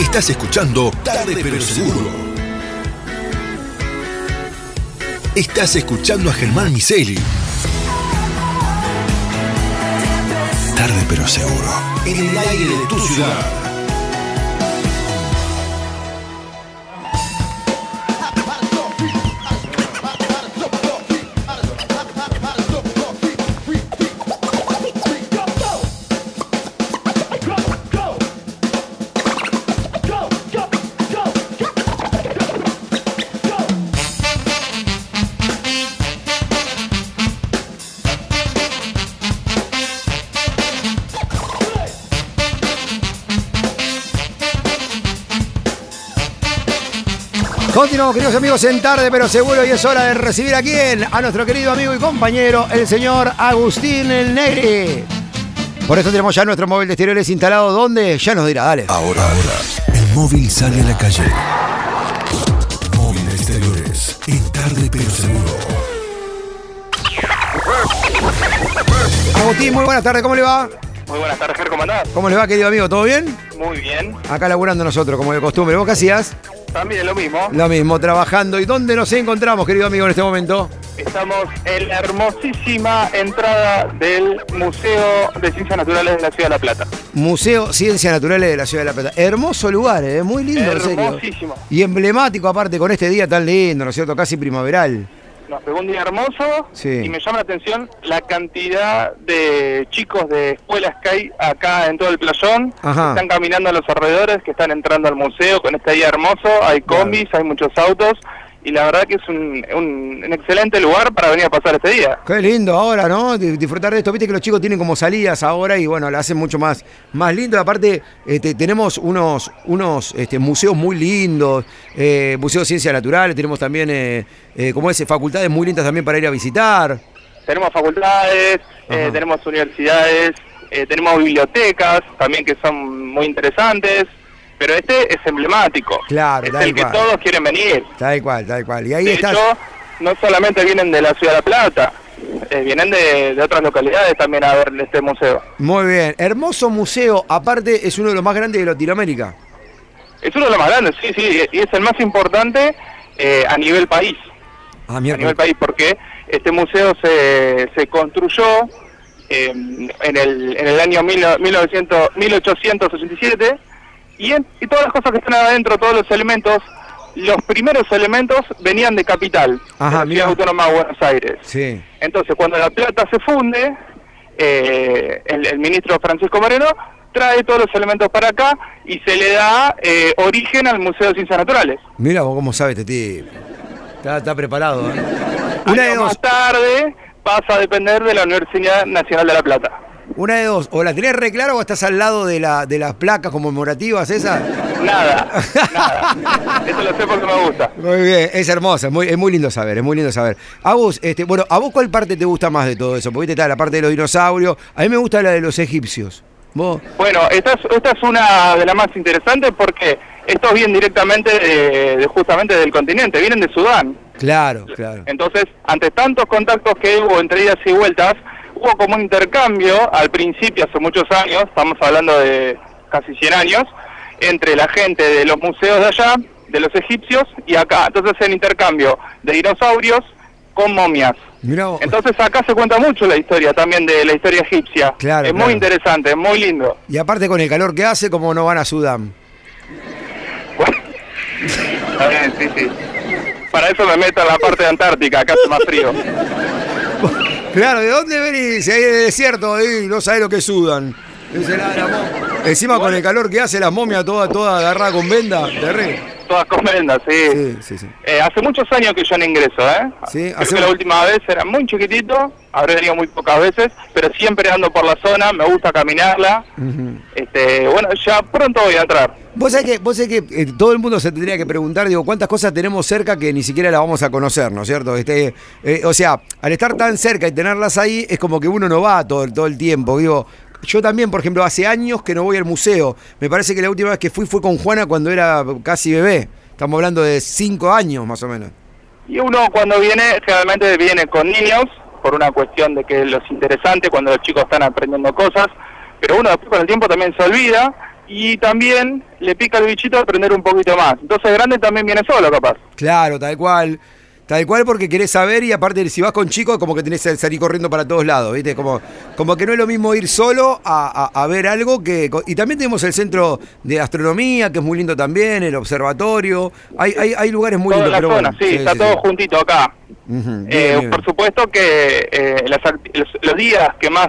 Estás escuchando Tarde pero Seguro. Estás escuchando a Germán Miseli. Tarde pero seguro. En el aire de tu ciudad. Queridos amigos, en tarde, pero seguro, y es hora de recibir a quién? A nuestro querido amigo y compañero, el señor Agustín El Negri. Por eso tenemos ya nuestro móvil de exteriores instalado. ¿Dónde? Ya nos dirá, dale. Ahora, ahora, el móvil sale a la calle. Móvil de exteriores, en tarde, pero seguro. Agustín, muy buenas tardes, ¿cómo le va? Muy buenas tardes, Ger, ¿cómo andás? ¿Cómo le va, querido amigo? ¿Todo bien? Muy bien. Acá laburando nosotros, como de costumbre. ¿Vos qué hacías? También lo mismo. Lo mismo, trabajando. ¿Y dónde nos encontramos, querido amigo, en este momento? Estamos en la hermosísima entrada del Museo de Ciencias Naturales de la Ciudad de La Plata. Museo Ciencias Naturales de la Ciudad de La Plata. Hermoso lugar, ¿eh? muy lindo, en serio. Hermosísimo. Y emblemático aparte con este día tan lindo, ¿no es cierto? Casi primaveral. Nos pegó un día hermoso Sí. y me llama la atención la cantidad de chicos de escuelas que hay acá en todo el playón. Ajá. Están caminando a los alrededores, que están entrando al museo con este día hermoso. Hay Claro. combis, hay muchos autos y la verdad que es un, un- un excelente lugar para venir a pasar este día. Qué lindo ahora, ¿no? Di- Disfrutar de esto. Viste que los chicos tienen como salidas ahora y bueno, la hacen mucho más, más lindo. Aparte, este, tenemos unos, unos este, museos muy lindos, eh, Museo de Ciencias Naturales, tenemos también, eh, eh, como es, facultades muy lindas también para ir a visitar. Tenemos facultades, eh, tenemos universidades, tenemos bibliotecas también que son muy interesantes, pero este es emblemático. Claro, es tal el que cual. todos quieren venir. Tal cual, tal cual. Y ahí de estás. hecho, no solamente vienen de la Ciudad de La Plata, eh, vienen de, de otras localidades también a ver este museo. Muy bien. Hermoso museo. Aparte, es uno de los más grandes de Latinoamérica. Es uno de los más grandes, sí, sí, y es el más importante eh, a nivel país. Ah, a nivel país, porque este museo se, se construyó eh, en, el, en el año mil, 1900, 1887 y, en- y todas las cosas que están adentro, todos los elementos, los primeros elementos venían de Capital, Ajá, de la. Ciudad Autónoma de Buenos Aires. Sí. Entonces, cuando La Plata se funde, eh, el, el ministro Francisco Moreno trae todos los elementos para acá y se le da eh, origen al Museo de Ciencias Naturales. Mira vos cómo sabe este tipo. Está, está preparado, ¿eh? Una de dos. más tarde pasa a depender de la Universidad Nacional de La Plata. Una de dos. O la tenés re clara o estás al lado de, la, de las placas conmemorativas esas. Nada, nada. Eso lo sé porque me gusta. Muy bien, es hermosa, es muy, es muy lindo saber, es muy lindo saber. A vos, este, bueno, ¿a vos cuál parte te gusta más de todo eso? Porque está la parte de los dinosaurios. A mí me gusta la de los egipcios. ¿Vos? Bueno, esta es, esta es una de las más interesantes porque estos vienen directamente de, de justamente del continente, vienen de Sudán. Claro, claro. Entonces, ante tantos contactos que hubo entre idas y vueltas, hubo como un intercambio al principio, hace muchos años, estamos hablando de casi 100 años, entre la gente de los museos de allá, de los egipcios, y acá. Entonces, el intercambio de dinosaurios con momias. Mirá. Entonces, acá se cuenta mucho la historia también de la historia egipcia. Claro, es claro. muy interesante, es muy lindo. Y aparte con el calor que hace, como no van a Sudán. Bueno, está bien, sí, sí. Para eso me meto en la parte de Antártica, acá hace más frío. Claro, ¿de dónde venís? Hay de desierto ahí, no sabés lo que sudan. Dice la- la Encima con el calor que hace, las momias todas toda agarradas con venda, terrible. Todas comendas, Sí, sí, sí. Eh, hace muchos años que yo no ingreso, ¿eh? Sí, Creo hace que la última vez era muy chiquitito, habré venido muy pocas veces, pero siempre ando por la zona, me gusta caminarla. este, bueno, ya pronto voy a entrar. Vos sabés que, vos sabés que eh, todo el mundo se tendría que preguntar, digo, cuántas cosas tenemos cerca que ni siquiera las vamos a conocer, ¿no es cierto? Este, eh, o sea, al estar tan cerca y tenerlas ahí, es como que uno no va todo, todo el tiempo. Digo, yo también, por ejemplo, hace años que no voy al museo. Me parece que la última vez que fui fue con Juana cuando era casi bebé. Estamos hablando de cinco años más o menos. Y uno cuando viene, generalmente viene con niños, por una cuestión de que los interesante cuando los chicos están aprendiendo cosas, pero uno después con el tiempo también se olvida y también le pica el bichito aprender un poquito más. Entonces grande también viene solo, capaz. Claro, tal cual. Tal cual porque querés saber y aparte si vas con chicos como que tenés que salir corriendo para todos lados, ¿viste? Como, como que no es lo mismo ir solo a, a- a ver algo que... Y también tenemos el centro de astronomía, que es muy lindo también, el observatorio. Hay, hay, hay lugares muy Toda lindos, la pero zona, bueno. sí, está todo juntito acá. Bien, Eh, bien. por supuesto que eh, las los, los días que más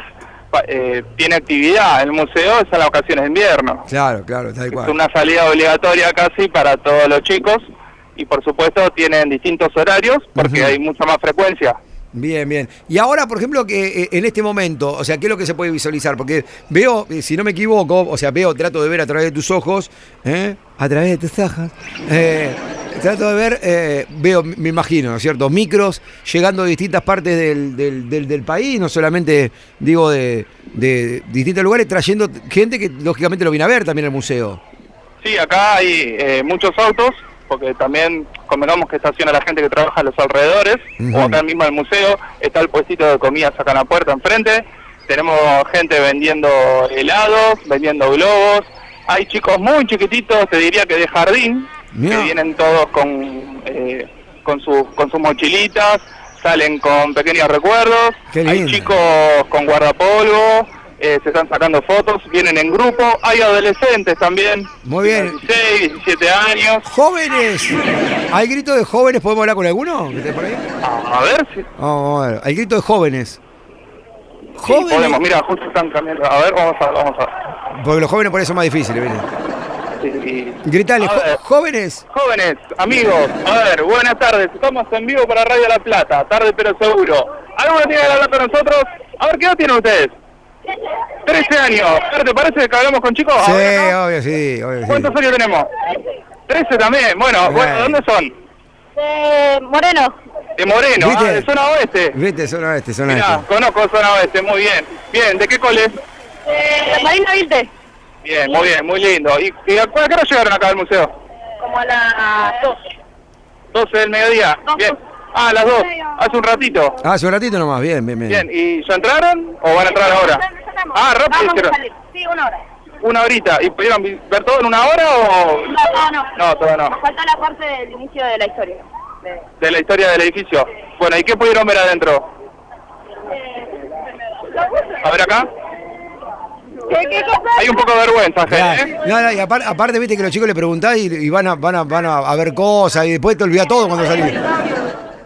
eh, tiene actividad el museo es en las vacaciones de invierno. Claro, claro, tal Es cual. una salida obligatoria casi para todos los chicos y por supuesto tienen distintos horarios porque hay mucha más frecuencia. Bien, bien. Y ahora, por ejemplo, que eh, en este momento, o sea, ¿qué es lo que se puede visualizar? Porque veo, eh, si no me equivoco, o sea, veo, trato de ver a través de tus ojos, ¿eh? a través de tus ojos, eh, trato de ver, eh, veo, me imagino, ¿no es cierto? Micros llegando a distintas partes del, del, del- del país, no solamente, digo, de, de distintos lugares, trayendo gente que lógicamente lo viene a ver también al museo. Sí, acá hay muchos autos porque también convengamos que estaciona la gente que trabaja a los alrededores o acá mismo en el museo está el puestito de comidas acá en la puerta enfrente. Tenemos gente vendiendo helados, vendiendo globos. Hay chicos muy chiquititos, te diría que de jardín, que vienen todos con, eh, con, sus con sus mochilitas, salen con pequeños recuerdos. Hay chicos con guardapolvo, eh, se están sacando fotos, vienen en grupo. Hay adolescentes también. Muy bien. 16, 17 años. ¡Jóvenes! ¿Hay grito de jóvenes? ¿Podemos hablar con alguno? que esté por ahí? A ver si Vamos a ver. Hay grito de jóvenes. sí, podemos. Mira, justo están cambiando. A ver, vamos a vamos a Porque los jóvenes por eso son más difíciles, ¿viste? sí, sí. Gritale, A "Jo- ver. jóvenes. Jóvenes, amigos, a ver, buenas tardes. Estamos en vivo para Radio La Plata, tarde pero seguro. ¿Alguno tiene que hablar con nosotros? A ver, ¿qué edad tienen ustedes? 13 años. ¿Te parece que hablamos con chicos? Sí, obvio, sí, obvio, sí. ¿Cuántos años tenemos? 13 también. Bueno, bueno, ¿dónde son? Eh, Moreno. De Moreno, ¿Viste? ah, de zona oeste. Viste, zona este, zona Mirá, este. conozco zona oeste, muy bien. Bien, ¿de qué cole? Eh, Marina Vilte. Bien, muy bien, muy lindo. ¿Y, y a qué hora llegaron acá al museo? Como a las dos. 12 del mediodía. Bien. Ah, las 2. Hace un ratito. Ah, hace un ratito nomás, bien, bien, bien. Bien, ¿y ya entraron o van a entrar ahora? Ah, rápido Vamos a salir. Sí, una hora. Una horita. ¿Y pudieron ver todo en una hora o No, no, no. No, todavía no. Nos falta la parte del inicio de la historia. De- de la historia del edificio? Bueno, ¿y qué pudieron ver adentro? A ver acá. ¿Qué, qué cosa? Hay un poco de vergüenza, ¿eh? No, no, y apar- aparte, viste que los chicos le preguntás y, y van, a, van, a, van a, ver cosas y después te olvidas todo cuando salís.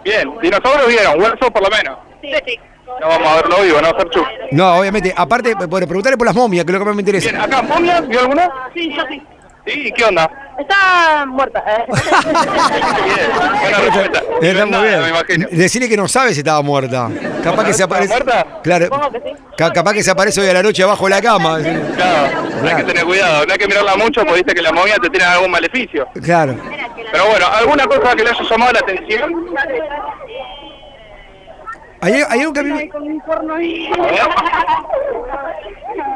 Bien, dinosaurios vieron, huesos por lo menos. Sí, sí. No vamos a verlo vivo, ¿no, Serchu? No, obviamente. Aparte, por preguntarle por las momias, que es lo que más me Bien, interesa. acá, ¿momias? ¿Vio alguna? Sí, yo sí. Sí, ¿qué onda? Está muerta. eh. Bien, buena respuesta. Está No muy me bien. imagino. Decirle que no sabe si estaba muerta. Capaz que se ¿Estaba aparece. muerta? Claro. Supongo que sí. Ca- Capaz que se aparece hoy a la noche abajo de la cama. Claro, hay que tener cuidado, no hay que mirarla mucho porque viste que la momia te tiene algún maleficio. Claro. Pero bueno, ¿alguna cosa que le haya llamado la atención? Hay, hay algo que a mí me- A ver.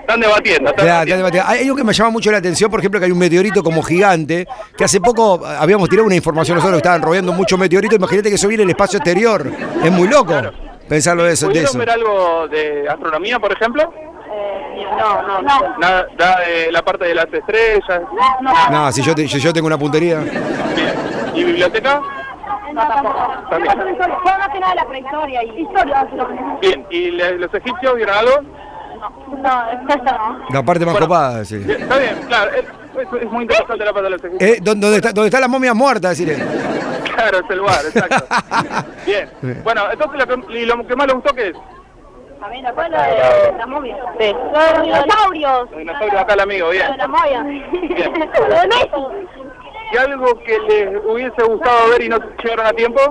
Están debatiendo, están Claro, debatiendo. claro, hay algo que me llama mucho la atención, por ejemplo, que hay un meteorito como gigante, que hace poco eh, habíamos tirado una información nosotros que estaban rodeando muchos meteoritos, imagínate que eso viene del espacio exterior. Es muy loco pensarlo de eso. De ¿Pudieron eso. ver algo de astronomía, por ejemplo? Eh, no, no, no. Nada, nada de la parte de las estrellas. No, si yo, te- si yo tengo una puntería. Bien. ¿Y biblioteca? No, tampoco. También. Fue más que nada la prehistoria y... Historia. Bien. ¿Y le- los egipcios vieron algo? No, esta no. La parte más Bueno. copada, sí. Bien, Está bien, claro. Es, es- es muy interesante la parte de los egipcios. Eh, ¿dó- ¿dónde, está, ¿Dónde están las momias muertas? Decirle. Claro, es el lugar, exacto. Bien. Bueno, entonces lo que, y lo que más le gustó que es A mí la cual de la momia. Sí. Los dinosaurios. los dinosaurios acá el amigo, bien. De la momia. Bien. De Messi. ¿Y algo que les hubiese gustado ver y no llegaron a tiempo?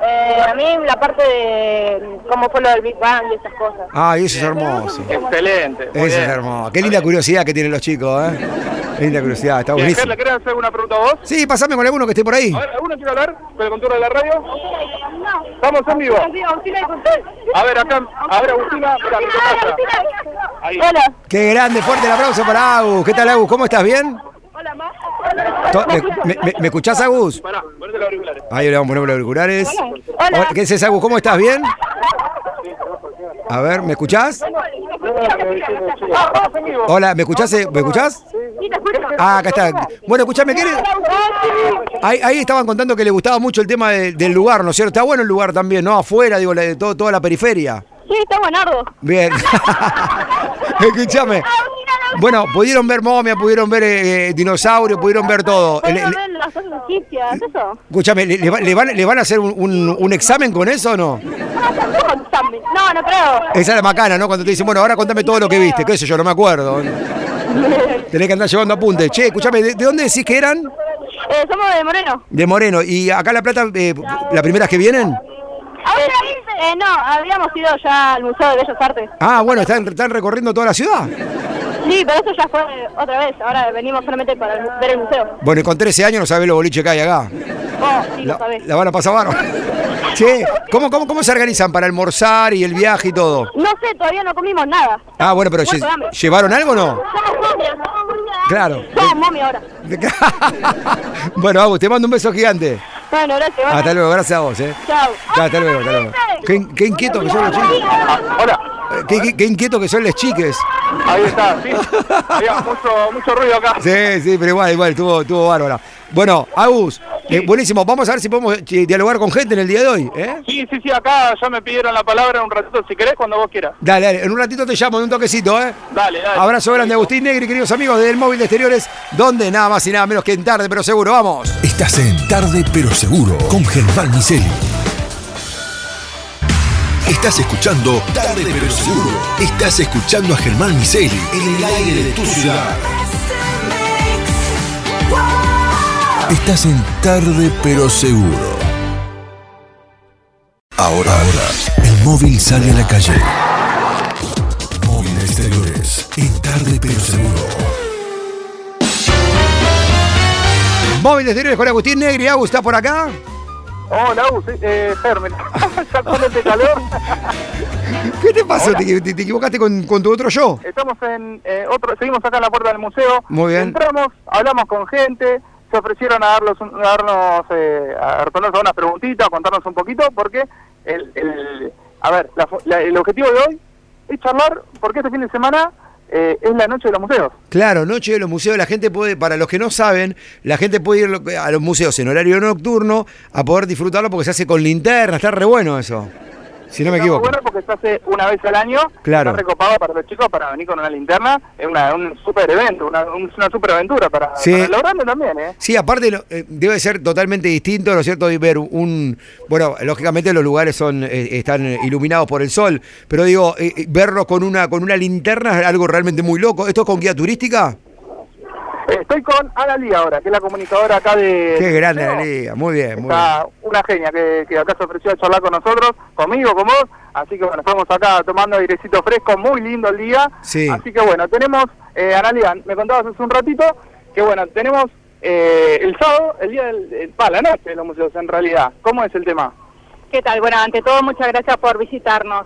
Eh, a mí la parte de cómo fue lo del Big Bang y esas cosas. Ay, eso es hermoso. Excelente. Eso es hermoso. Qué linda curiosidad que tienen los chicos, ¿eh? Qué linda curiosidad, está buenísimo. Gerla, ¿querés hacer alguna pregunta a vos? Sí, pasame con alguno que esté por ahí. A ver, ¿alguno quiere hablar con el contorno de la radio? No. Estamos en vivo. A ver, acá, a ver, Agustina, mira, ¿qué pasa? Ahí. Hola. Qué grande, fuerte el aplauso para Agus. ¿Qué tal, Agus? ¿Cómo estás? ¿Bien? Hola, ma. To- ¿Me, me- escuchás, Agus? Pará, ponete los auriculares. Ahí le vamos a poner los auriculares. Hola. ¿Qué dices, Agus? ¿Cómo estás? ¿Bien? A ver, ¿me escuchás? Hola, ¿me escuchás? eh? ¿Me escuchás? Sí, te escucho. Ah, acá está. Bueno, escúchame, ¿qué le- Ahí, ahí estaban contando que le gustaba mucho el tema de- del lugar, ¿no es cierto? Está bueno el lugar también, ¿no? Afuera, digo, la de todo, toda la periferia. Sí, está buenardo. Bien. Escúchame. Bueno, pudieron ver momia, pudieron ver eh, dinosaurio, pudieron ver todo. El- ¿Puedo el- ver las cosas egipcias? ¿Eso? escúchame, ¿le, le va- le van, le van a hacer un, un- un examen con eso o no? No, no creo. Esa es la macana, ¿no? Cuando te dicen, bueno, ahora contame todo lo que viste, qué sé yo, no me acuerdo. Tenés que andar llevando apuntes. Che, escúchame, ¿de, de dónde decís que eran? Eh, somos de Moreno. De Moreno. ¿Y acá en La Plata, eh, la primera que vienen? Eh, no, habíamos ido ya al Museo de Bellas Artes. Ah, bueno, están, están recorriendo toda la ciudad. Sí, pero eso ya fue otra vez. Ahora venimos solamente para el- ver el museo. Bueno, y con 13 años no sabés los boliches que hay acá. Oh, sí, lo La, sabés. la van a pasar bárbaro. Che, ¿cómo, cómo, ¿cómo se organizan para almorzar y el viaje y todo? No sé, todavía no comimos nada. Ah, bueno, pero lle- hambre. ¿llevaron algo o no? Somos momias, somos momias. Claro. Somos momias ahora. bueno, Agus, te mando un beso gigante. Bueno, gracias. bueno. Hasta luego, gracias a vos, eh. Chao. Chao, hasta luego, hasta luego. Qué, qué inquietos que son los chicos. Hola, Qué, qué- qué inquietos que son los chiques. ahí está, sí. Había mucho, mucho ruido acá. Sí, sí, pero igual, igual, estuvo, estuvo bárbara. Bueno, Agus, eh, buenísimo. Vamos a ver si podemos eh, dialogar con gente en el día de hoy, ¿eh? Sí, sí, sí, acá ya me pidieron la palabra un ratito, si querés, cuando vos quieras. Dale, dale, en un ratito te llamo, en un toquecito, ¿eh? Dale, dale. Abrazo grande, Agustín Negri, queridos amigos del Móvil de Exteriores, donde nada más y nada menos que en tarde, pero seguro, vamos. Estás en Tarde pero Seguro con Germán Miseli. Estás escuchando Tarde pero Seguro. Estás escuchando a Germán Miseli en el aire de tu ciudad. Estás en Tarde pero Seguro. Ahora, ahora, el móvil sale a la calle. Móvil Exteriores en Tarde pero Seguro. Móvil de Exteriores con Agustín Negri, Agus, ¿está por acá? Hola, Agus, eh, Germen. ya con este calor. ¿Qué te pasó? ¿Te, te- te equivocaste con, con tu otro yo? Estamos en eh, otro, seguimos acá en la puerta del museo. Muy bien. Entramos, hablamos con gente, se ofrecieron a darnos, a darnos, eh, a respondernos unas preguntitas, a contarnos un poquito, porque el, el- a ver, la- el objetivo de hoy es charlar, porque este fin de semana eh, es la noche de los museos. Claro, Noche de los Museos, la gente puede, para los que no saben, la gente puede ir a los museos en horario nocturno a poder disfrutarlo porque se hace con linterna, está re bueno eso. Si no me equivoco. bueno porque se hace una vez al año. Claro. Está recopado para los chicos para venir con una linterna. Es una, un super evento, una, un- una super aventura para, Sí. para también, ¿eh? Sí, aparte lo- eh, debe ser totalmente distinto, ¿no es cierto? Y ver un, bueno, lógicamente los lugares son eh, están iluminados por el sol, pero digo, eh, eh, verlos con una con una linterna es algo realmente muy loco. ¿Esto es con guía turística? Estoy con Ana Lí ahora, que es la comunicadora acá de... Qué grande liga, muy bien, muy bien. Está una genia que, que acá se ofreció a charlar con nosotros, conmigo, con vos. Así que bueno, estamos acá tomando airecito fresco, muy lindo el día. Sí. Así que bueno, tenemos, eh, Analia, me contabas hace un ratito que bueno, tenemos eh, el sábado, el día del, el- pa, la noche de los museos en realidad. ¿Cómo es el tema? ¿Qué tal? Bueno, ante todo, muchas gracias por visitarnos.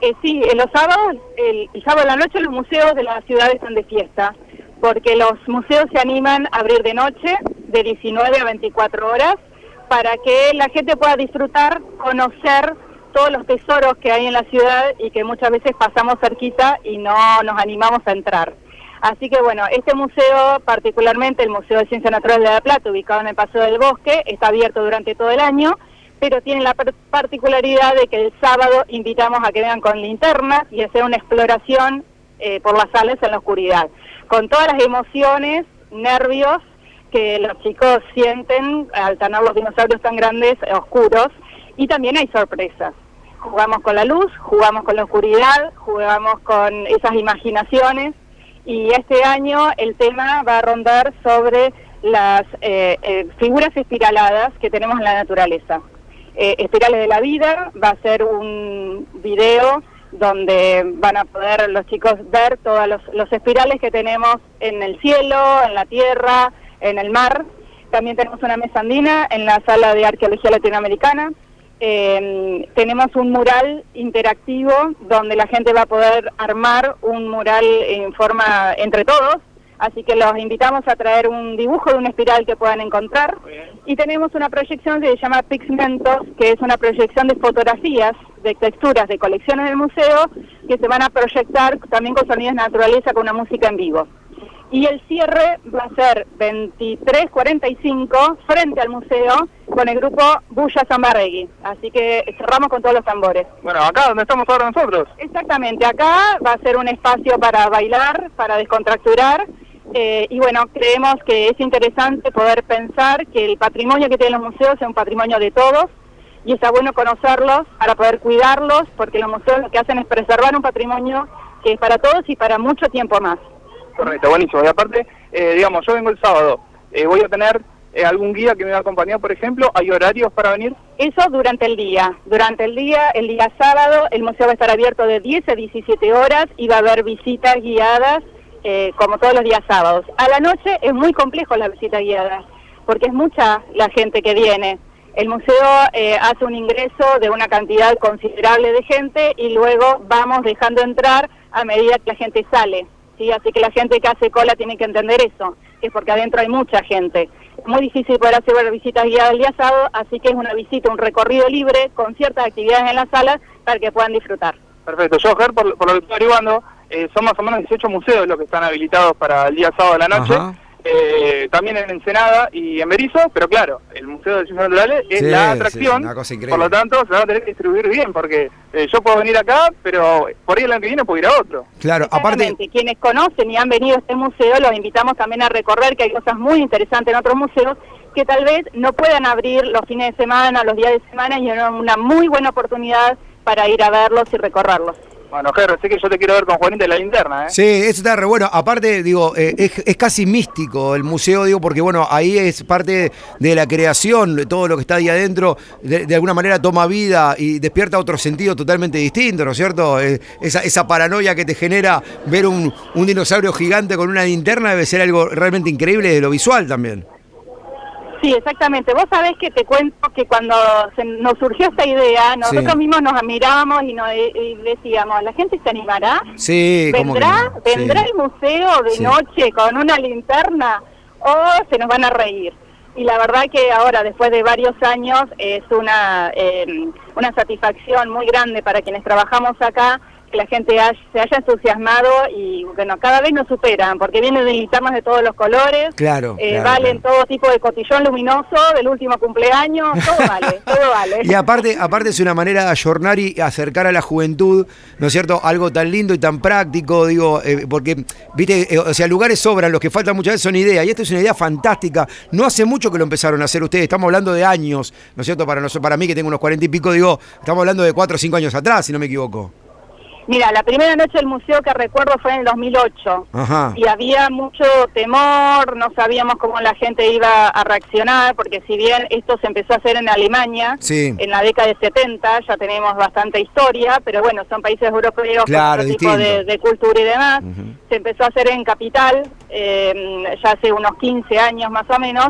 Eh, sí, en los sábados, el, el sábado a la noche, los museos de la ciudad están de fiesta, porque los museos se animan a abrir de noche, de 19 a 24 horas, para que la gente pueda disfrutar, conocer todos los tesoros que hay en la ciudad y que muchas veces pasamos cerquita y no nos animamos a entrar. Así que bueno, este museo, particularmente el Museo de Ciencias Naturales de La Plata, ubicado en el Paseo del Bosque, está abierto durante todo el año, pero tiene la par- particularidad de que el sábado invitamos a que vengan con linternas y hacer una exploración eh, por las salas en la oscuridad, con todas las emociones, nervios que los chicos sienten al tener los dinosaurios tan grandes, eh, oscuros, y también hay sorpresas. Jugamos con la luz, jugamos con la oscuridad, jugamos con esas imaginaciones y este año el tema va a rondar sobre las eh, eh, figuras espiraladas que tenemos en la naturaleza. Espirales de la vida va a ser un video donde van a poder los chicos ver todos los, espirales que tenemos en el cielo, en la tierra, en el mar. También tenemos una mesa andina en la sala de arqueología latinoamericana. Eh, tenemos un mural interactivo donde la gente va a poder armar un mural en forma entre todos, así que los invitamos a traer un dibujo de una espiral que puedan encontrar. Y tenemos una proyección que se llama Pigmentos, que es una proyección de fotografías, de texturas, de colecciones del museo, que se van a proyectar también con sonidos de naturaleza, con una música en vivo. y el cierre va a ser 23.45 frente al museo con el grupo Bulla Zambarregui. Así que cerramos con todos los tambores. Bueno, acá donde estamos ahora nosotros. Exactamente, acá va a ser un espacio para bailar, para descontracturar. Eh, y bueno, creemos que es interesante poder pensar que el patrimonio que tienen los museos es un patrimonio de todos y está bueno conocerlos para poder cuidarlos, porque los museos lo que hacen es preservar un patrimonio que es para todos y para mucho tiempo más. Correcto, buenísimo. Y aparte, eh, digamos, yo vengo el sábado. Eh, voy a tener eh, algún guía que me va a acompañar, por ejemplo. ¿Hay horarios para venir? Eso durante el día. Durante el día, el día sábado, el museo va a estar abierto de 10 a 17 horas y va a haber visitas guiadas eh, como todos los días sábados. A la noche es muy complejo la visita guiada porque es mucha la gente que viene. El museo eh, hace un ingreso de una cantidad considerable de gente y luego vamos dejando entrar a medida que la gente sale. ¿sí? Así que la gente que hace cola tiene que entender eso, que es porque adentro hay mucha gente. Es muy difícil poder hacer visitas guiadas el día sábado, así que es una visita, un recorrido libre con ciertas actividades en las salas para que puedan disfrutar. Perfecto. Yo, Ger, por, por lo que estoy averiguando, eh, son más o menos 18 museos los que están habilitados para el día sábado de la noche. Ajá. Eh, también en Ensenada y en Berizo, pero claro, el Museo de Ciencias Naturales es Sí, la atracción, por lo tanto se van a tener que distribuir bien, porque eh, yo puedo venir acá, pero por ahí el año que viene puedo ir a otro. Claro, aparte. Quienes conocen y han venido a este museo, los invitamos también a recorrer, que hay cosas muy interesantes en otros museos que tal vez no puedan abrir los fines de semana, los días de semana, y es una muy buena oportunidad para ir a verlos y recorrerlos. Bueno, Ger, sé que yo te quiero ver con Juanita la linterna, ¿eh? Sí, eso está re bueno. Aparte, digo, eh, es, casi místico el museo, digo, porque bueno, ahí es parte de la creación, todo lo que está ahí adentro, de, de alguna manera toma vida y despierta otro sentido totalmente distinto, ¿no es cierto? Eh, esa, esa paranoia que te genera ver un, un dinosaurio gigante con una linterna debe ser algo realmente increíble de lo visual también. Sí, exactamente. Vos sabés que te cuento que cuando se nos surgió esta idea, nosotros Sí. mismos nos mirábamos y, nos, y decíamos, ¿la gente se animará? Sí, ¿Vendrá, no. ¿vendrá Sí. el museo de Sí. noche con una linterna o se nos van a reír? Y la verdad que ahora, después de varios años, es una, eh, una satisfacción muy grande para quienes trabajamos acá que la gente haya- se haya entusiasmado y bueno, cada vez nos superan, porque vienen de linternas de todos los colores, Claro, eh, claro, valen claro. todo tipo de cotillón luminoso del último cumpleaños, todo vale, todo vale. Y aparte, aparte es una manera de ayornar y acercar a la juventud, ¿no es cierto? Algo tan lindo y tan práctico, digo, eh, porque, viste, eh, o sea, lugares sobran, los que faltan muchas veces son ideas, y esta es una idea fantástica. No hace mucho que lo empezaron a hacer ustedes, estamos hablando de años, ¿no es cierto? Para, nosotros, para mí, que tengo unos cuarenta y pico, digo, estamos hablando de cuatro o cinco años atrás, si no me equivoco. Mira, la primera noche del museo que recuerdo fue en el 2008. Ajá. y había mucho temor, no sabíamos cómo la gente iba a reaccionar, porque si bien esto se empezó a hacer en Alemania, Sí. en la década de 70, ya tenemos bastante historia, pero bueno, son países europeos Claro, con otro tipo de, cultura y demás. Se empezó a hacer en Capital, eh, ya hace unos 15 años más o menos,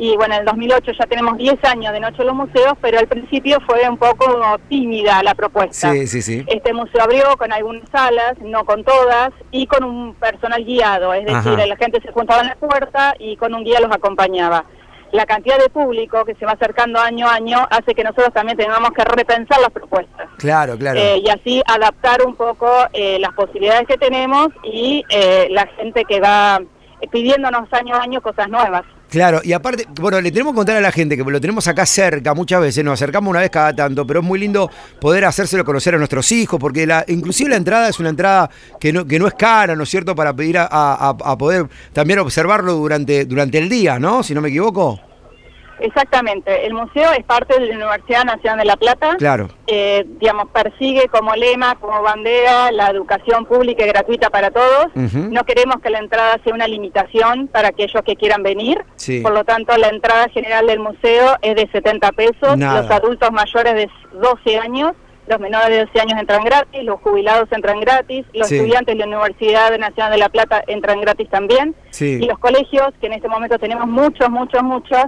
y bueno, en el 2008 ya tenemos 10 años de Noche en los Museos, pero al principio fue un poco tímida la propuesta. Sí, sí, sí. Este museo abrió con algunas salas, no con todas, y con un personal guiado, es decir, Ajá. la gente se juntaba en la puerta y con un guía los acompañaba. La cantidad de público que se va acercando año a año hace que nosotros también tengamos que repensar las propuestas. Claro, claro. Eh, y así adaptar un poco eh, las posibilidades que tenemos y eh, la gente que va pidiéndonos año a año cosas nuevas. Claro, y aparte, bueno, le tenemos que contar a la gente que lo tenemos acá cerca muchas veces, nos acercamos una vez cada tanto, pero es muy lindo poder hacérselo conocer a nuestros hijos, porque la, inclusive la entrada es una entrada que no, que no es cara, ¿no es cierto?, para pedir a, a- a poder también observarlo durante, durante el día, ¿no? Si no me equivoco. Exactamente, el museo es parte de la Universidad Nacional de La Plata. Claro. eh, digamos, persigue como lema, como bandera, la educación pública y gratuita para todos. No queremos que la entrada sea una limitación para aquellos que quieran venir. Sí. Por lo tanto, la entrada general del museo es de 70 pesos. Nada. Los adultos mayores de 12 años, los menores de 12 años entran gratis, los jubilados entran gratis, los Sí. estudiantes de la Universidad Nacional de La Plata entran gratis también. Sí. Y los colegios, que en este momento tenemos muchos, muchos, muchos,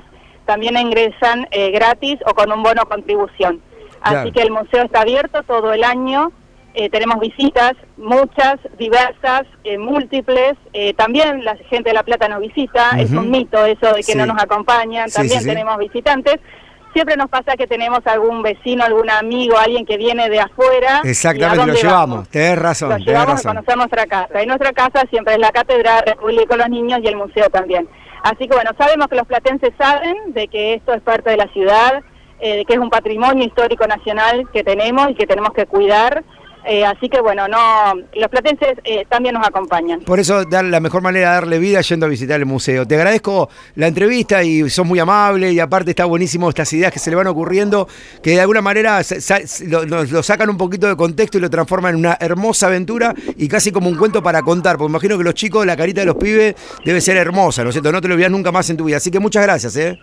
también ingresan eh, gratis o con un bono contribución. Así Claro. que el museo está abierto todo el año. eh, tenemos visitas, muchas, diversas, eh, múltiples. eh, también la gente de La Plata nos visita. Es un mito eso de que Sí. no nos acompañan. Sí, También sí, tenemos visitantes. siempre nos pasa que tenemos algún vecino, algún amigo, alguien que viene de afuera. ¿y a Exactamente, lo llevamos. Tenés razón, Lo tenés llevamos a razón. conocer nuestra casa. Y nuestra casa siempre es la Catedral, República con los niños y el museo también. Así que bueno, sabemos que los platenses saben de que esto es parte de la ciudad, eh, de que es un patrimonio histórico nacional que tenemos y que tenemos que cuidar. Eh, así que bueno, no, los platenses eh, también nos acompañan. Por eso dar la mejor manera de darle vida yendo a visitar el museo. Te agradezco la entrevista y sos muy amable y aparte está buenísimo estas ideas que se le van ocurriendo que de alguna manera lo, lo sacan un poquito de contexto y lo transforman en una hermosa aventura y casi como un cuento para contar. Porque imagino que los chicos, la carita de los pibes debe ser hermosa, ¿no es cierto? No te lo olvidas nunca más en tu vida. Así que muchas gracias, ¿eh?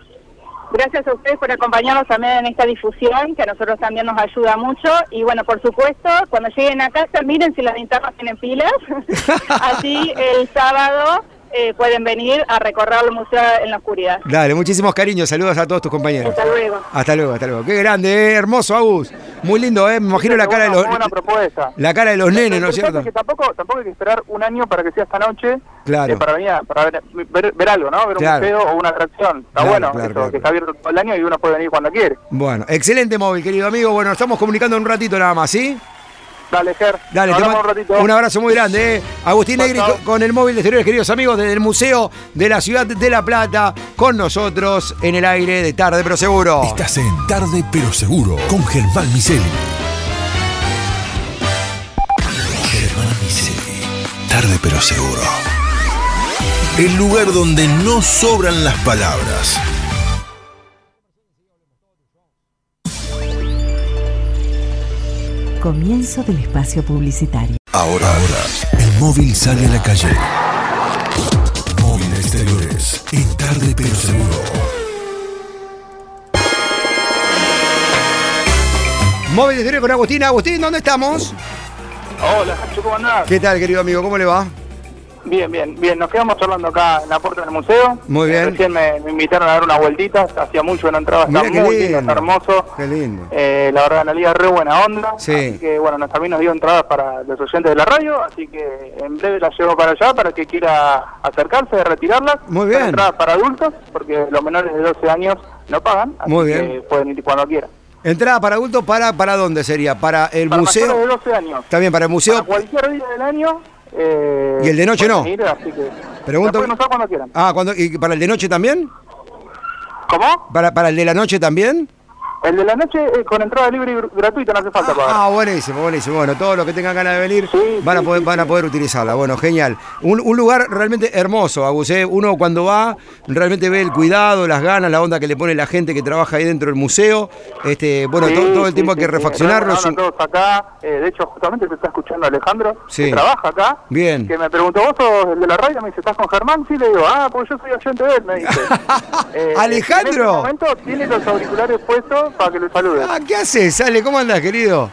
Gracias a ustedes por acompañarnos también en esta difusión, que a nosotros también nos ayuda mucho. Y bueno, por supuesto, cuando lleguen a casa, miren si las linternas tienen pilas. Así el sábado eh, pueden venir a recorrer el museo en la oscuridad. Dale, muchísimos cariños. Saludos a todos tus compañeros. Hasta luego. Hasta luego, hasta luego. Qué grande, ¿eh? hermoso, Agus. Muy lindo, ¿eh? Me imagino la cara de los, propuesta. la cara de los nenes, ¿no es cierto? que tampoco, tampoco hay que esperar un año para que sea esta noche Claro. eh, para venir a- para ver, ver, ver algo, ¿no? Ver un Claro. museo o una atracción. Está Claro, bueno, claro, eso, claro, que está abierto todo el año y uno puede venir cuando quiere. Bueno, excelente móvil, querido amigo. Bueno, estamos comunicando en un ratito nada más, ¿sí? Dale, Ger. Dale, te mando un ratito. un abrazo muy grande. ¿eh? Agustín Negri con el móvil de exteriores, queridos amigos, desde el Museo de la Ciudad de La Plata, con nosotros en el aire de tarde, pero seguro. Estás en Tarde pero Seguro con Germán Miseli. Germán Miseli. Tarde pero Seguro. El lugar donde no sobran las palabras. Comienzo del espacio publicitario. Ahora, ahora, el móvil sale a la calle. Móvil Exteriores. En Tarde pero Seguro. Móvil de exteriores con Agustín. Agustín, ¿dónde estamos? Hola, Nacho, ¿cómo andás? ¿Qué tal, querido amigo? ¿Cómo le va? Bien, bien, bien. Nos quedamos charlando acá en la puerta del museo. Muy bien. Recién me, me invitaron a dar unas vueltitas. Hacía mucho que no entraba. Está Mirá muy lindo, está hermoso. Qué lindo. Eh, la verdad, Analia re buena onda. Sí. Así que, bueno, nos, también nos dio entradas para los oyentes de la radio. Así que en breve las llevo para allá para que quiera acercarse, retirarlas. Muy bien. entradas para adultos, porque los menores de 12 años no pagan. Así Muy bien. que pueden ir cuando quieran. Entrada para adultos, ¿para, para dónde sería? ¿Para el Para mayores de museo? 12 años. También para el museo. Para cualquier día del año. Eh, ¿Y el de noche no? ir, así que Pregunto- la pueden usar cuando quieran. Ah, cuando, ¿y para el de noche también? ¿Cómo? ¿Para, para el de la noche también? El de la noche eh, con entrada libre y gr- gratuita, no hace falta pagar. Ah, buenísimo, buenísimo. Bueno, todos los que tengan ganas de venir Sí, van, a poder, sí, van a poder utilizarla. Bueno, genial. Un, un lugar realmente hermoso, Agus. ¿eh? Uno cuando va realmente ve el cuidado, las ganas, la onda que le pone la gente que trabaja ahí dentro del museo. Este, bueno, Sí, todo, el tiempo hay que refaccionarlo. todos acá, eh, de hecho, justamente te está escuchando Alejandro, Sí. que trabaja acá. Bien. Que me preguntó, ¿vos sos el de la radio? Me dice, ¿estás con Germán? Sí, le digo, ah, pues yo soy oyente de él, me dice. Eh, ¡Alejandro! En este momento tiene los auriculares puestos para que le salude. Ah, ¿qué haces? Ale, ¿cómo andás, querido?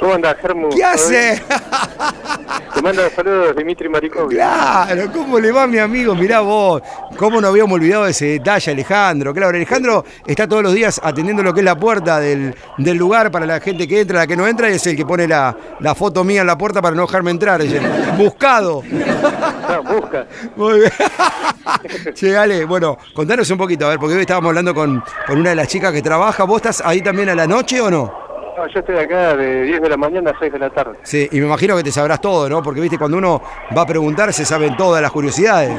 ¿Cómo andás, Germu? ¿Qué hace? Te manda saludos Dimitri Marikovich. Claro, ¿cómo le va mi amigo? Mirá vos, cómo no habíamos olvidado ese detalle, Alejandro. Claro, Alejandro está todos los días atendiendo lo que es la puerta del, del lugar para la gente que entra, la que no entra, y es el que pone la, la foto mía en la puerta para no dejarme entrar. El buscado. No, busca. Muy bien. che, Ale, bueno, contanos un poquito, a ver, porque hoy estábamos hablando con, con una de las chicas que trabaja. ¿Vos estás ahí también a la noche o no? No, yo estoy acá de 10 de la mañana a 6 de la tarde. Sí, y me imagino que te sabrás todo, ¿no? Porque, viste, cuando uno va a preguntar se saben todas las curiosidades.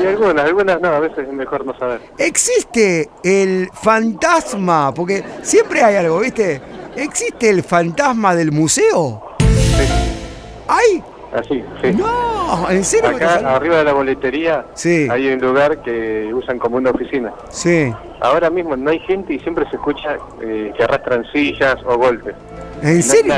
Y algunas, algunas no, a veces es mejor no saber. ¿Existe el fantasma? Porque siempre hay algo, ¿viste? ¿Existe el fantasma del museo? ¿Hay? Así, sí. No, ¿en serio? Acá arriba de la boletería Sí. hay un lugar que usan como una oficina. Sí. Ahora mismo no hay gente y siempre se escucha eh, que arrastran sillas o golpes. ¿En No serio?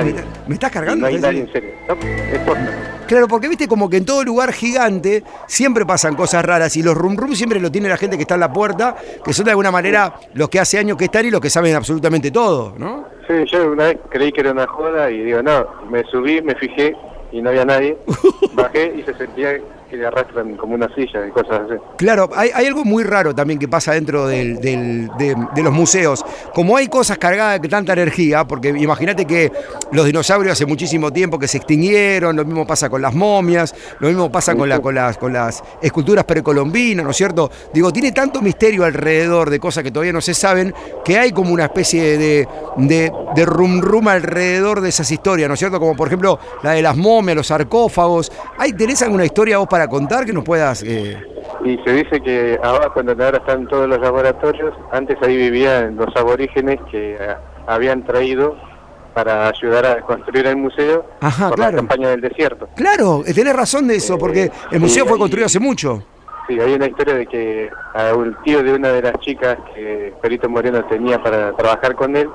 ¿Me, estás cargando? no hay ¿En nadie en serio. No, es posta. Claro, porque viste como que en todo lugar gigante siempre pasan cosas raras y los rum rum siempre lo tiene la gente que está en la puerta, que son de alguna manera los que hace años que están y los que saben absolutamente todo, ¿no? Sí, yo una vez creí que era una joda y digo, no, me subí, me fijé y no había nadie. Bajé y se sentía que le arrastran como una silla y cosas así. Claro, hay, hay algo muy raro también que pasa dentro del- del- de, de los museos. Como hay cosas cargadas de tanta energía, porque imagínate que los dinosaurios hace muchísimo tiempo que se extinguieron, lo mismo pasa con las momias, lo mismo pasa con, la- con las, con las esculturas precolombinas, ¿no es cierto? Digo, tiene tanto misterio alrededor de cosas que todavía no se saben, que hay como una especie de, de, de rum rum alrededor de esas historias, ¿no es cierto? Como por ejemplo la de las momias, los sarcófagos. ¿Hay, ¿Tenés alguna historia vos para contar que nos puedas... eh, Y se dice que abajo, donde ahora están todos los laboratorios, antes ahí vivían los aborígenes que eh, habían traído para ayudar a construir el museo Ajá, por claro. la campaña del desierto. Claro, eh, tenés razón de eso, porque el museo sí, fue construido hace mucho. Sí, hay una historia de que a un tío de una de las chicas que Perito Moreno tenía para trabajar con él,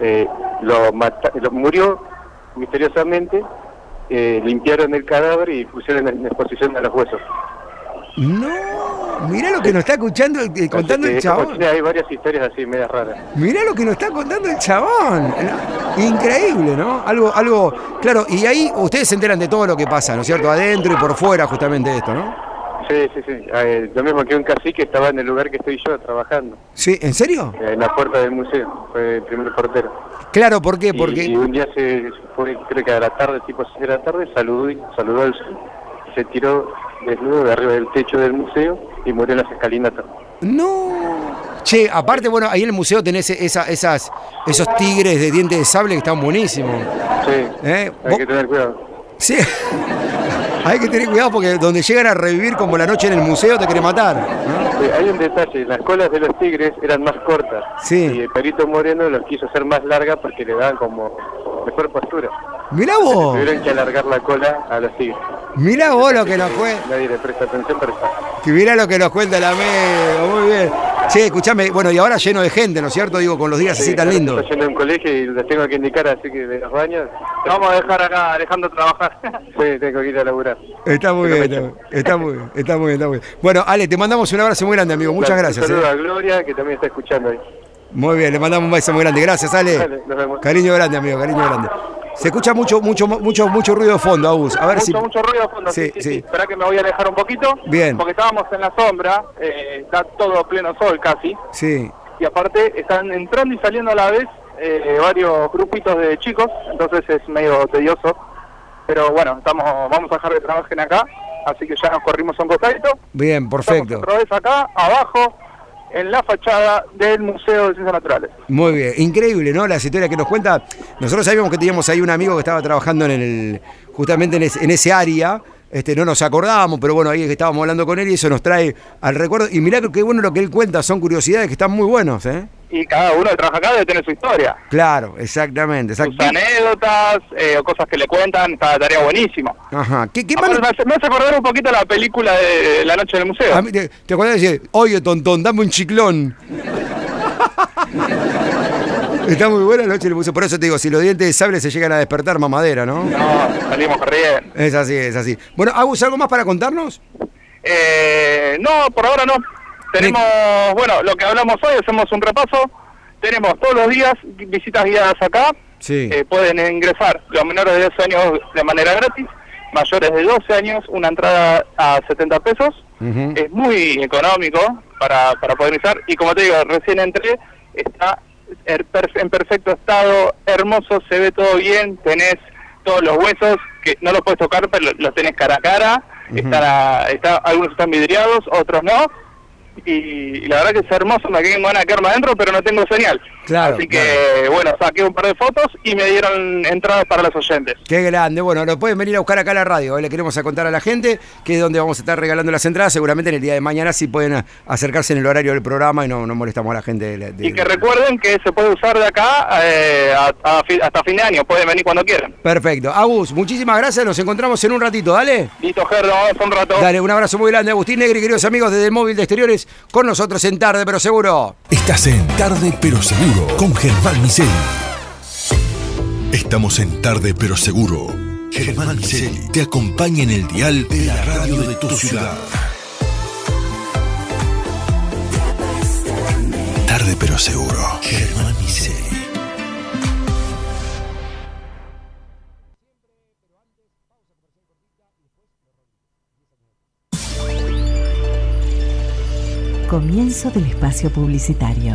eh, lo, mata- lo murió misteriosamente, eh, limpiaron el cadáver y pusieron en exposición a los huesos. No, mirá lo que nos está escuchando, eh, contando el chabón. Hay varias historias así, medias raras. Mirá lo que nos está contando el chabón. Increíble, ¿no? Algo, algo, claro, y ahí ustedes se enteran de todo lo que pasa, ¿no es cierto? Adentro y por fuera justamente esto, ¿no? Sí, sí, sí. Eh, lo mismo que un cacique estaba en el lugar que estoy yo trabajando, Sí, ¿en serio? eh, en la puerta del museo, fue el primer portero. Claro, ¿por qué? Porque... Y, un día se fue, creo que a la tarde, tipo 6 de la tarde, saludó, saludó al se tiró desnudo de arriba del techo del museo y murió en las escalinatas. No. Che, aparte, bueno, ahí en el museo tenés esa, esas, esos tigres de dientes de sable que están buenísimos. Sí, ¿Eh? hay Vos- que tener cuidado. Sí. Hay que tener cuidado porque donde llegan a revivir como la noche en el museo te quiere matar. ¿no? Sí, hay un detalle, las colas de los tigres eran más cortas Sí. y el Perito Moreno los quiso hacer más largas porque le daban como mejor postura. Mirá vos, Tuvieron que alargar la cola a los tigres. mirá vos lo que nos cuenta. Nadie le presta atención, pero está. Que mirá lo que nos cuenta el amigo, muy bien. Che, escuchame, bueno, y ahora lleno de gente, ¿no es cierto? Digo, con los días así Sí, tan lindos. Estoy yendo a un colegio y les tengo que indicar, así que de los baños, Te vamos a dejar acá Alejandro trabajar. sí, tengo que ir a laburar. Está muy bien, está, está muy bien, está muy bien, está muy bien. Bueno, Ale, te mandamos un abrazo muy grande, amigo. Muchas Un gracias. saludo eh. a Gloria, que también está escuchando ahí. Muy bien, le mandamos un beso muy grande. Gracias, Ale. Dale, nos vemos. Cariño grande, amigo, cariño grande. Se escucha mucho, mucho, mucho, mucho ruido de fondo, Agus. A ver mucho, si. mucho ruido de fondo. Sí, Sí, sí, sí. Esperá que me voy a alejar un poquito. Bien. Porque estábamos en la sombra, eh, está todo pleno sol casi. Sí. Y aparte están entrando y saliendo a la vez eh, varios grupitos de chicos, entonces es medio tedioso. Pero bueno, estamos vamos a dejar que trabajen acá, así que ya nos corrimos a un costadito. Bien, Estamos perfecto. otra vez acá, abajo, en la fachada del Museo de Ciencias Naturales. Muy bien, increíble, ¿no? Las historias que nos cuenta. Nosotros sabíamos que teníamos ahí un amigo que estaba trabajando en el, justamente en, ese- en ese área. Este, no nos acordábamos, pero bueno, ahí es que estábamos hablando con él y eso nos trae al recuerdo. Y mirá qué bueno lo que él cuenta, son curiosidades que están muy buenos, ¿eh? Y cada uno que trabaja acá debe tener su historia, Claro, exactamente. sus anécdotas o cosas que le cuentan, está tarea buenísima. Ajá. ¿Qué, qué Aparte, mano- me, hace, me hace acordar un poquito la película de La Noche del Museo. A mí te, ¿Te acuerdas de decir, oye, tontón, dame un chiclón? Está muy buena la noche, le puse. Por eso te digo, si los dientes de sable se llegan a despertar, mamadera, ¿no? No, salimos corriendo. Es así, es así. Bueno, Agus, ¿algo más para contarnos? Eh, no, por ahora no. Tenemos, bueno, lo que hablamos hoy, hacemos un repaso. Tenemos todos los días visitas guiadas acá. Sí. Eh, pueden ingresar los menores de 12 años de manera gratis, mayores de 12 años, una entrada a 70 pesos. Es muy económico para, para poder ingresar. Y como te digo, recién entré, está en perfecto estado, hermoso, se ve todo bien, tenés todos los huesos, que no los puedes tocar, pero los tenés cara a cara. está- algunos están vidriados, otros no. Y, y la verdad que es hermoso, me quedé van a quedarme adentro, pero no tengo señal. Claro, Así que, bueno, saqué un par de fotos y me dieron entradas para los oyentes. Qué grande. Bueno, lo pueden venir a buscar acá a la radio. ¿eh? Le queremos a contar a la gente que es donde vamos a estar regalando las entradas. Seguramente en el día de mañana sí pueden acercarse en el horario del programa y no, no molestamos a la gente. de la- de- Y que recuerden que se puede usar de acá eh, a- a fi- hasta fin de año, pueden venir cuando quieran. Perfecto. Agus, muchísimas gracias. Nos encontramos en un ratito. Dale. Listo, Gerdo, vamos un rato. Dale, un abrazo muy grande. Agustín Negri, queridos amigos desde el móvil de exteriores, con nosotros en tarde, pero seguro. Estás en Tarde pero Seguro con Germán Miseli. Estamos en tarde pero seguro. Germán Miseli te acompaña en el dial de la radio de tu ciudad. Tarde pero seguro. Germán Miseli. Comienzo del espacio publicitario.